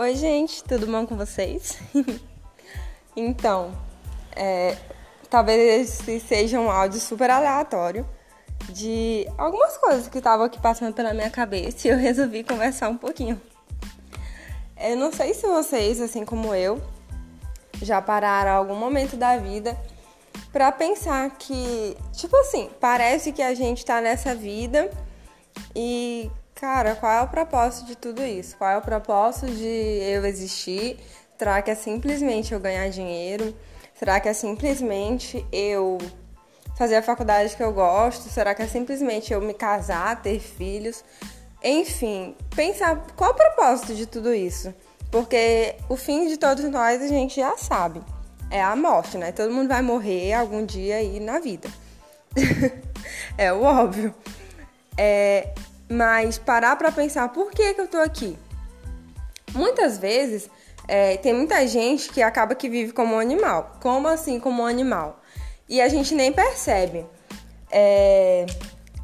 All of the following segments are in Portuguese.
Oi, gente, tudo bom com vocês? então, é, talvez esse seja um áudio super aleatório de algumas coisas que estavam aqui passando pela minha cabeça e eu resolvi conversar um pouquinho. Eu não sei se vocês, assim como eu, já pararam algum momento da vida para pensar que, tipo assim, parece que a gente tá nessa vida e Cara, qual é o propósito de tudo isso? Qual é o propósito de eu existir? Será que é simplesmente eu ganhar dinheiro? Será que é simplesmente eu fazer a faculdade que eu gosto? Será que é simplesmente eu me casar, ter filhos? Enfim, pensar qual é o propósito de tudo isso? Porque o fim de todos nós a gente já sabe. É a morte, né? Todo mundo vai morrer algum dia aí na vida. é o óbvio. É, mas parar para pensar por que, que eu tô aqui. Muitas vezes é, tem muita gente que acaba que vive como um animal. Como assim como um animal? E a gente nem percebe. É,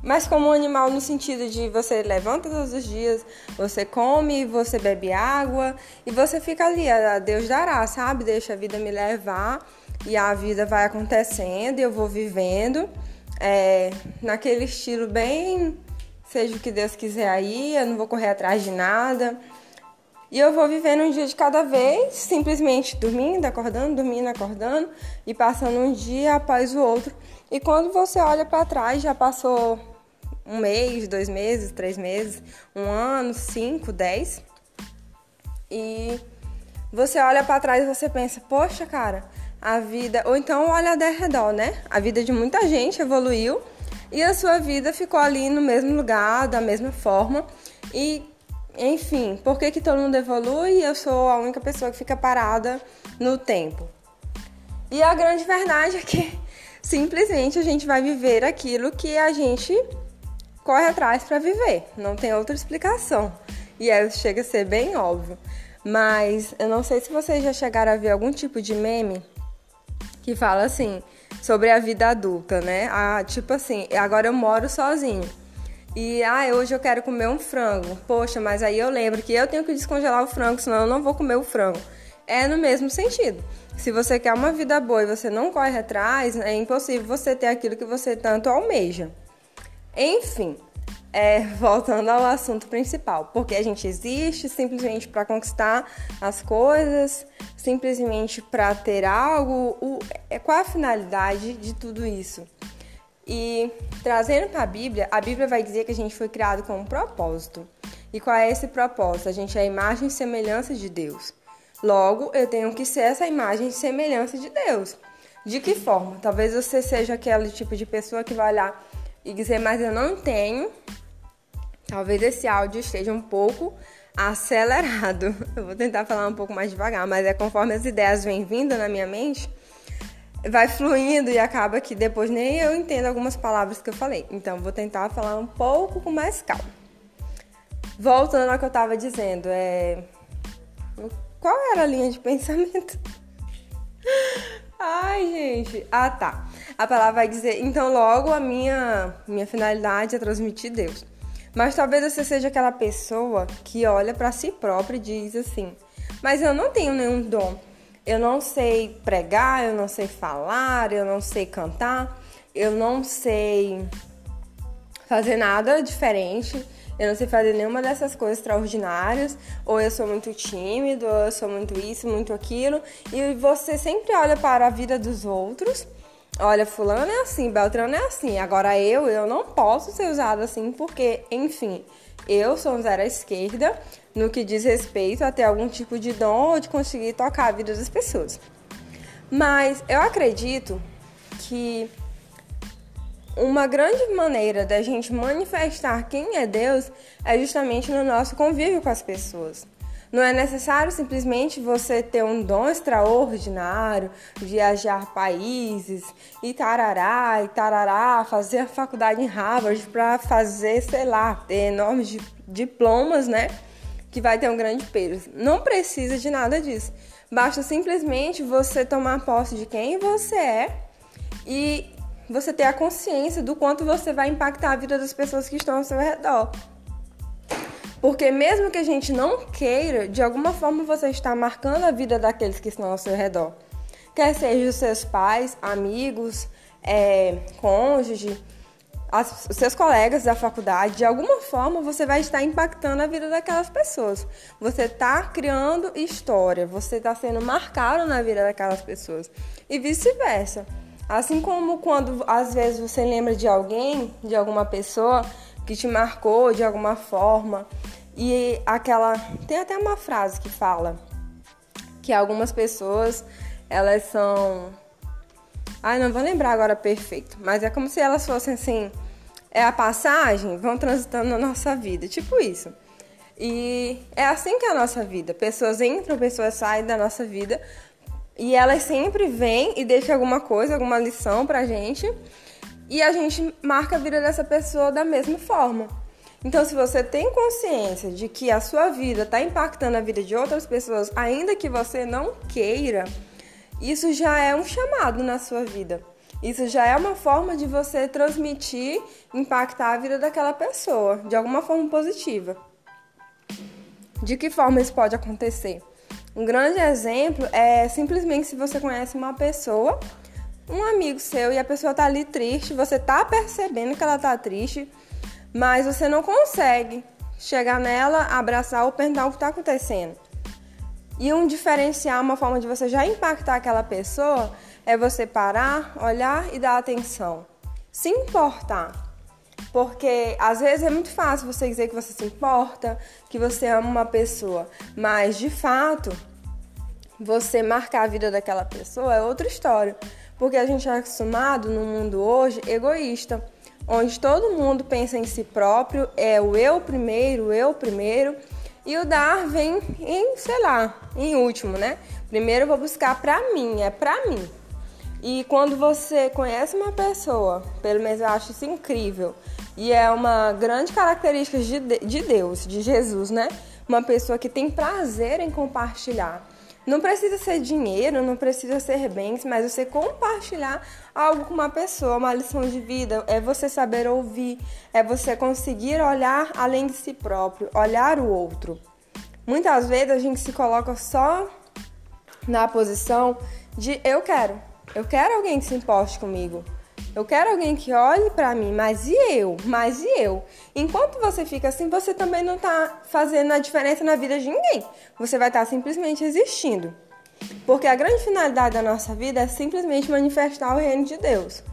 mas como um animal no sentido de você levanta todos os dias, você come, você bebe água e você fica ali, a Deus dará, sabe? Deixa a vida me levar e a vida vai acontecendo e eu vou vivendo é, naquele estilo bem seja o que Deus quiser aí, eu não vou correr atrás de nada. E eu vou vivendo um dia de cada vez, simplesmente dormindo, acordando, dormindo, acordando e passando um dia após o outro. E quando você olha para trás, já passou um mês, dois meses, três meses, um ano, cinco, dez. E você olha para trás e você pensa, poxa, cara, a vida. Ou então olha ao redor, né? A vida de muita gente evoluiu e a sua vida ficou ali no mesmo lugar, da mesma forma. E, enfim, por que, que todo mundo evolui e eu sou a única pessoa que fica parada no tempo? E a grande verdade é que simplesmente a gente vai viver aquilo que a gente corre atrás para viver. Não tem outra explicação. E aí chega a ser bem óbvio. Mas eu não sei se vocês já chegaram a ver algum tipo de meme que fala assim: sobre a vida adulta, né? Ah, tipo assim, agora eu moro sozinho. E ah, hoje eu quero comer um frango. Poxa, mas aí eu lembro que eu tenho que descongelar o frango, senão eu não vou comer o frango. É no mesmo sentido. Se você quer uma vida boa e você não corre atrás, é impossível você ter aquilo que você tanto almeja. Enfim, é, voltando ao assunto principal, porque a gente existe simplesmente para conquistar as coisas, simplesmente para ter algo. O, é, qual a finalidade de tudo isso? E trazendo para a Bíblia, a Bíblia vai dizer que a gente foi criado com um propósito. E qual é esse propósito? A gente é a imagem e semelhança de Deus. Logo, eu tenho que ser essa imagem e semelhança de Deus. De que forma? Talvez você seja aquele tipo de pessoa que vai lá e dizer, mas eu não tenho Talvez esse áudio esteja um pouco acelerado. Eu vou tentar falar um pouco mais devagar, mas é conforme as ideias vêm vindo na minha mente, vai fluindo e acaba que depois nem eu entendo algumas palavras que eu falei. Então vou tentar falar um pouco com mais calma. Voltando ao que eu estava dizendo, é qual era a linha de pensamento? Ai, gente. Ah, tá. A palavra vai dizer, então logo a minha minha finalidade é transmitir Deus. Mas talvez você seja aquela pessoa que olha para si própria e diz assim: Mas eu não tenho nenhum dom. Eu não sei pregar, eu não sei falar, eu não sei cantar, eu não sei fazer nada diferente. Eu não sei fazer nenhuma dessas coisas extraordinárias, ou eu sou muito tímido, ou eu sou muito isso, muito aquilo, e você sempre olha para a vida dos outros olha, fulano é assim, Beltrano é assim. Agora eu, eu não posso ser usado assim porque, enfim, eu sou um zero à esquerda no que diz respeito a ter algum tipo de dom ou de conseguir tocar a vida das pessoas. Mas eu acredito que uma grande maneira da gente manifestar quem é Deus é justamente no nosso convívio com as pessoas. Não é necessário simplesmente você ter um dom extraordinário, viajar países e tarará e tarará, fazer a faculdade em Harvard para fazer, sei lá, ter enormes diplomas, né? Que vai ter um grande peso. Não precisa de nada disso. Basta simplesmente você tomar posse de quem você é e você ter a consciência do quanto você vai impactar a vida das pessoas que estão ao seu redor. Porque mesmo que a gente não queira, de alguma forma você está marcando a vida daqueles que estão ao seu redor. Quer seja os seus pais, amigos, é, cônjuge, as, os seus colegas da faculdade, de alguma forma você vai estar impactando a vida daquelas pessoas. Você está criando história, você está sendo marcado na vida daquelas pessoas. E vice-versa. Assim como quando às vezes você lembra de alguém, de alguma pessoa que te marcou de alguma forma, e aquela. Tem até uma frase que fala que algumas pessoas elas são Ai, não vou lembrar agora perfeito, mas é como se elas fossem assim, é a passagem, vão transitando na nossa vida, tipo isso. E é assim que é a nossa vida. Pessoas entram, pessoas saem da nossa vida e elas sempre vêm e deixam alguma coisa, alguma lição pra gente. E a gente marca a vida dessa pessoa da mesma forma. Então, se você tem consciência de que a sua vida está impactando a vida de outras pessoas, ainda que você não queira, isso já é um chamado na sua vida. Isso já é uma forma de você transmitir, impactar a vida daquela pessoa de alguma forma positiva. De que forma isso pode acontecer? Um grande exemplo é simplesmente se você conhece uma pessoa, um amigo seu, e a pessoa tá ali triste, você tá percebendo que ela tá triste, mas você não consegue chegar nela, abraçar ou perguntar o que está acontecendo. E um diferencial, uma forma de você já impactar aquela pessoa é você parar, olhar e dar atenção. Se importar. Porque às vezes é muito fácil você dizer que você se importa, que você ama uma pessoa, mas de fato, você marcar a vida daquela pessoa é outra história. Porque a gente é acostumado no mundo hoje egoísta, onde todo mundo pensa em si próprio, é o eu primeiro, o eu primeiro e o dar vem em, sei lá, em último, né? Primeiro eu vou buscar pra mim, é pra mim. E quando você conhece uma pessoa, pelo menos eu acho isso incrível, e é uma grande característica de, de Deus, de Jesus, né? Uma pessoa que tem prazer em compartilhar. Não precisa ser dinheiro, não precisa ser bens, mas você compartilhar algo com uma pessoa, uma lição de vida, é você saber ouvir, é você conseguir olhar além de si próprio, olhar o outro. Muitas vezes a gente se coloca só na posição de eu quero, eu quero alguém que se importe comigo. Eu quero alguém que olhe para mim, mas e eu? Mas e eu? Enquanto você fica assim, você também não tá fazendo a diferença na vida de ninguém. Você vai estar tá simplesmente existindo. Porque a grande finalidade da nossa vida é simplesmente manifestar o reino de Deus.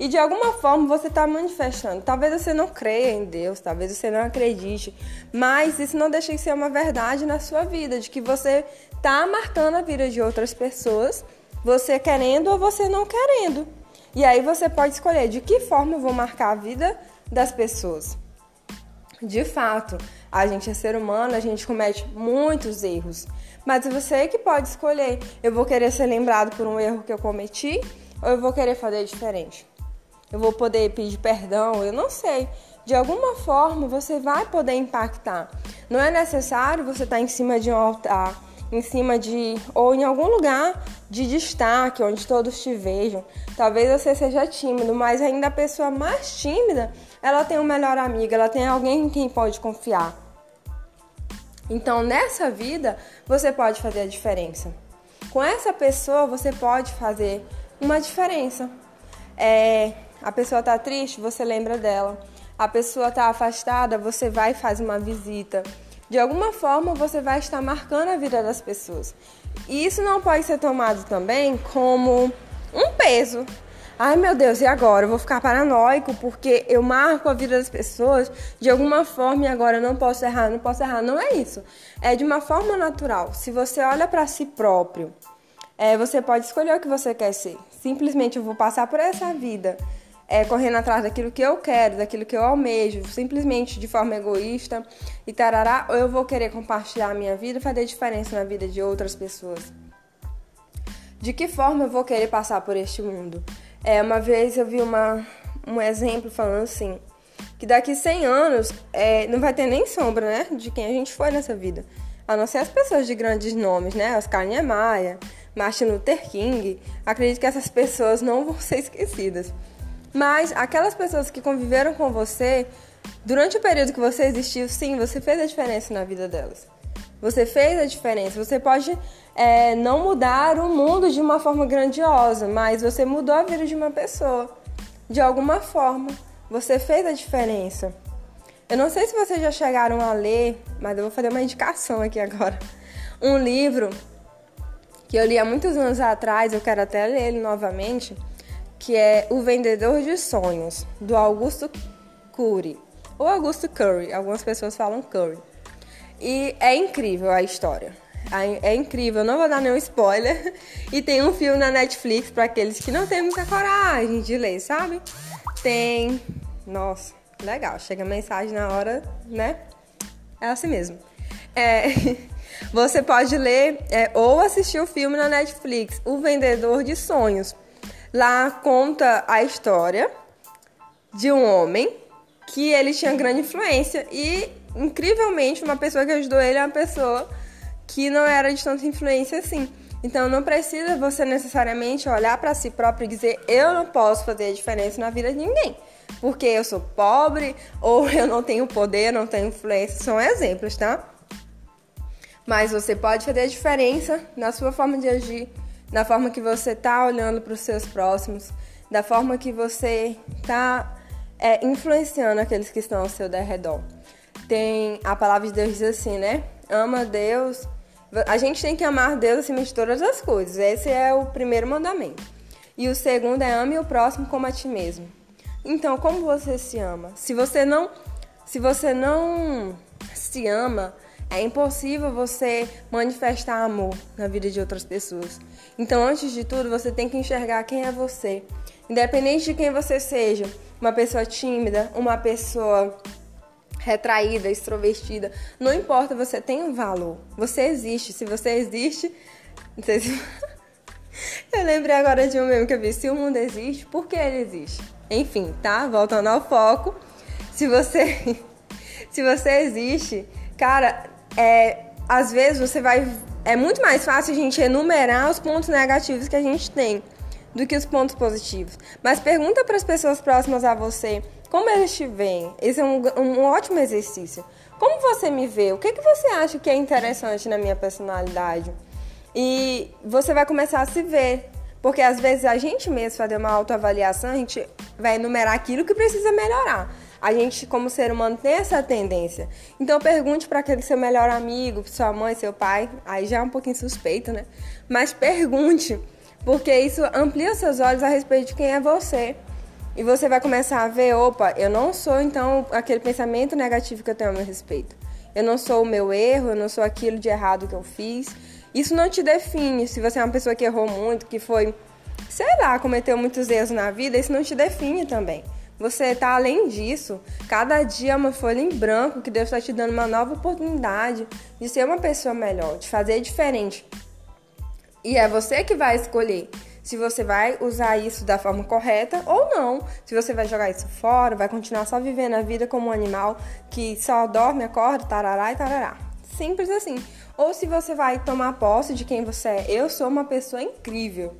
E de alguma forma você está manifestando. Talvez você não creia em Deus, talvez você não acredite, mas isso não deixa de ser uma verdade na sua vida, de que você está marcando a vida de outras pessoas, você querendo ou você não querendo. E aí você pode escolher de que forma eu vou marcar a vida das pessoas. De fato, a gente é ser humano, a gente comete muitos erros. Mas você que pode escolher, eu vou querer ser lembrado por um erro que eu cometi ou eu vou querer fazer diferente. Eu vou poder pedir perdão, eu não sei. De alguma forma você vai poder impactar. Não é necessário você estar em cima de um altar em cima de ou em algum lugar de destaque onde todos te vejam. Talvez você seja tímido, mas ainda a pessoa mais tímida, ela tem um melhor amigo, ela tem alguém em quem pode confiar. Então, nessa vida, você pode fazer a diferença. Com essa pessoa, você pode fazer uma diferença. É, a pessoa está triste, você lembra dela. A pessoa está afastada, você vai e faz uma visita de alguma forma você vai estar marcando a vida das pessoas. E isso não pode ser tomado também como um peso. Ai meu Deus, e agora? Eu vou ficar paranoico porque eu marco a vida das pessoas de alguma forma e agora eu não posso errar, não posso errar. Não é isso. É de uma forma natural. Se você olha para si próprio, é, você pode escolher o que você quer ser. Simplesmente eu vou passar por essa vida é, correndo atrás daquilo que eu quero, daquilo que eu almejo, simplesmente de forma egoísta e tarará, ou eu vou querer compartilhar a minha vida e fazer diferença na vida de outras pessoas? De que forma eu vou querer passar por este mundo? É, uma vez eu vi uma, um exemplo falando assim, que daqui 100 anos é, não vai ter nem sombra, né, de quem a gente foi nessa vida. A não ser as pessoas de grandes nomes, né, Oscar Niemeyer, Martin Luther King. Acredito que essas pessoas não vão ser esquecidas. Mas aquelas pessoas que conviveram com você durante o período que você existiu, sim, você fez a diferença na vida delas. Você fez a diferença. Você pode é, não mudar o mundo de uma forma grandiosa, mas você mudou a vida de uma pessoa. De alguma forma, você fez a diferença. Eu não sei se vocês já chegaram a ler, mas eu vou fazer uma indicação aqui agora. Um livro que eu li há muitos anos atrás, eu quero até ler ele novamente, que é O Vendedor de Sonhos, do Augusto Curry. Ou Augusto Curry, algumas pessoas falam Curry. E é incrível a história. É incrível, não vou dar nenhum spoiler. E tem um filme na Netflix para aqueles que não têm muita coragem de ler, sabe? Tem. Nossa, legal. Chega a mensagem na hora, né? É assim mesmo. É, você pode ler é, ou assistir o filme na Netflix, O Vendedor de Sonhos. Lá conta a história de um homem que ele tinha grande influência e incrivelmente, uma pessoa que ajudou ele é uma pessoa que não era de tanta influência assim. Então não precisa você necessariamente olhar para si próprio e dizer eu não posso fazer a diferença na vida de ninguém, porque eu sou pobre ou eu não tenho poder, não tenho influência, são exemplos, tá? Mas você pode fazer a diferença na sua forma de agir, na forma que você tá olhando para os seus próximos, da forma que você tá é, influenciando aqueles que estão ao seu redor tem a palavra de Deus diz assim, né? Ama Deus. A gente tem que amar Deus acima de todas as coisas. Esse é o primeiro mandamento. E o segundo é ame o próximo como a ti mesmo. Então, como você se ama? Se você não, se você não se ama, é impossível você manifestar amor na vida de outras pessoas. Então, antes de tudo, você tem que enxergar quem é você. Independente de quem você seja, uma pessoa tímida, uma pessoa retraída, extrovertida. Não importa, você tem um valor. Você existe. Se você existe. Se... eu lembrei agora de um meme que eu vi. Se o mundo existe, por que ele existe? Enfim, tá? Voltando ao foco. Se você. se você existe, cara, é. Às vezes você vai. É muito mais fácil a gente enumerar os pontos negativos que a gente tem do que os pontos positivos. Mas pergunta para as pessoas próximas a você como eles te veem? Esse é um, um ótimo exercício. Como você me vê? O que, que você acha que é interessante na minha personalidade? E você vai começar a se ver. Porque às vezes a gente mesmo fazer uma autoavaliação, a gente vai enumerar aquilo que precisa melhorar. A gente, como ser humano, tem essa tendência. Então pergunte para aquele seu melhor amigo, sua mãe, seu pai. Aí já é um pouquinho suspeito, né? Mas pergunte, porque isso amplia seus olhos a respeito de quem é você. E você vai começar a ver, opa, eu não sou então aquele pensamento negativo que eu tenho a meu respeito. Eu não sou o meu erro, eu não sou aquilo de errado que eu fiz. Isso não te define. Se você é uma pessoa que errou muito, que foi, sei lá, cometeu muitos erros na vida, isso não te define também. Você está além disso. Cada dia é uma folha em branco que Deus está te dando uma nova oportunidade de ser uma pessoa melhor, de fazer diferente. E é você que vai escolher se você vai usar isso da forma correta ou não. Se você vai jogar isso fora, vai continuar só vivendo a vida como um animal que só dorme, acorda, tarará e tarará. Simples assim. Ou se você vai tomar posse de quem você é. Eu sou uma pessoa incrível.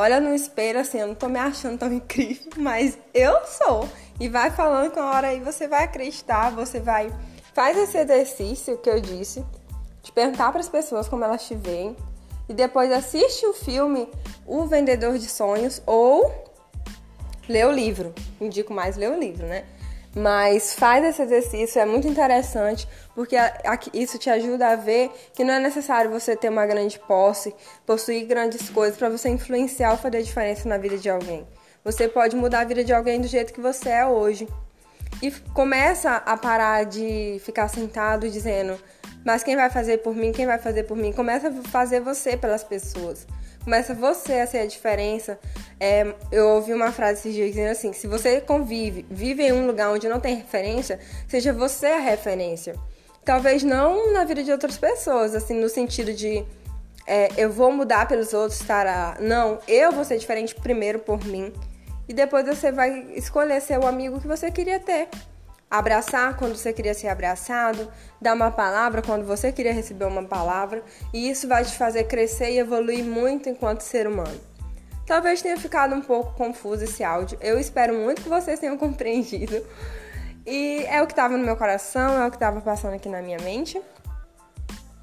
Olha no espelho assim, eu não tô me achando tão incrível, mas eu sou. E vai falando com a hora aí você vai acreditar, você vai. Faz esse exercício que eu disse, de perguntar para as pessoas como elas te veem, e depois assiste o filme O Vendedor de Sonhos ou lê o livro. Indico mais ler o livro, né? Mas faz esse exercício, é muito interessante, porque isso te ajuda a ver que não é necessário você ter uma grande posse, possuir grandes coisas para você influenciar ou fazer diferença na vida de alguém. Você pode mudar a vida de alguém do jeito que você é hoje. E começa a parar de ficar sentado dizendo: mas quem vai fazer por mim, quem vai fazer por mim? Começa a fazer você pelas pessoas. Começa você a ser a diferença. É, eu ouvi uma frase esses dias dizendo assim: se você convive, vive em um lugar onde não tem referência, seja você a referência. Talvez não na vida de outras pessoas, assim, no sentido de é, eu vou mudar pelos outros, estará. Não, eu vou ser diferente primeiro por mim. E depois você vai escolher ser o amigo que você queria ter abraçar quando você queria ser abraçado, dar uma palavra quando você queria receber uma palavra, e isso vai te fazer crescer e evoluir muito enquanto ser humano. Talvez tenha ficado um pouco confuso esse áudio. Eu espero muito que vocês tenham compreendido. E é o que estava no meu coração, é o que estava passando aqui na minha mente.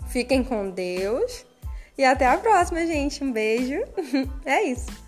Fiquem com Deus. E até a próxima, gente. Um beijo. É isso.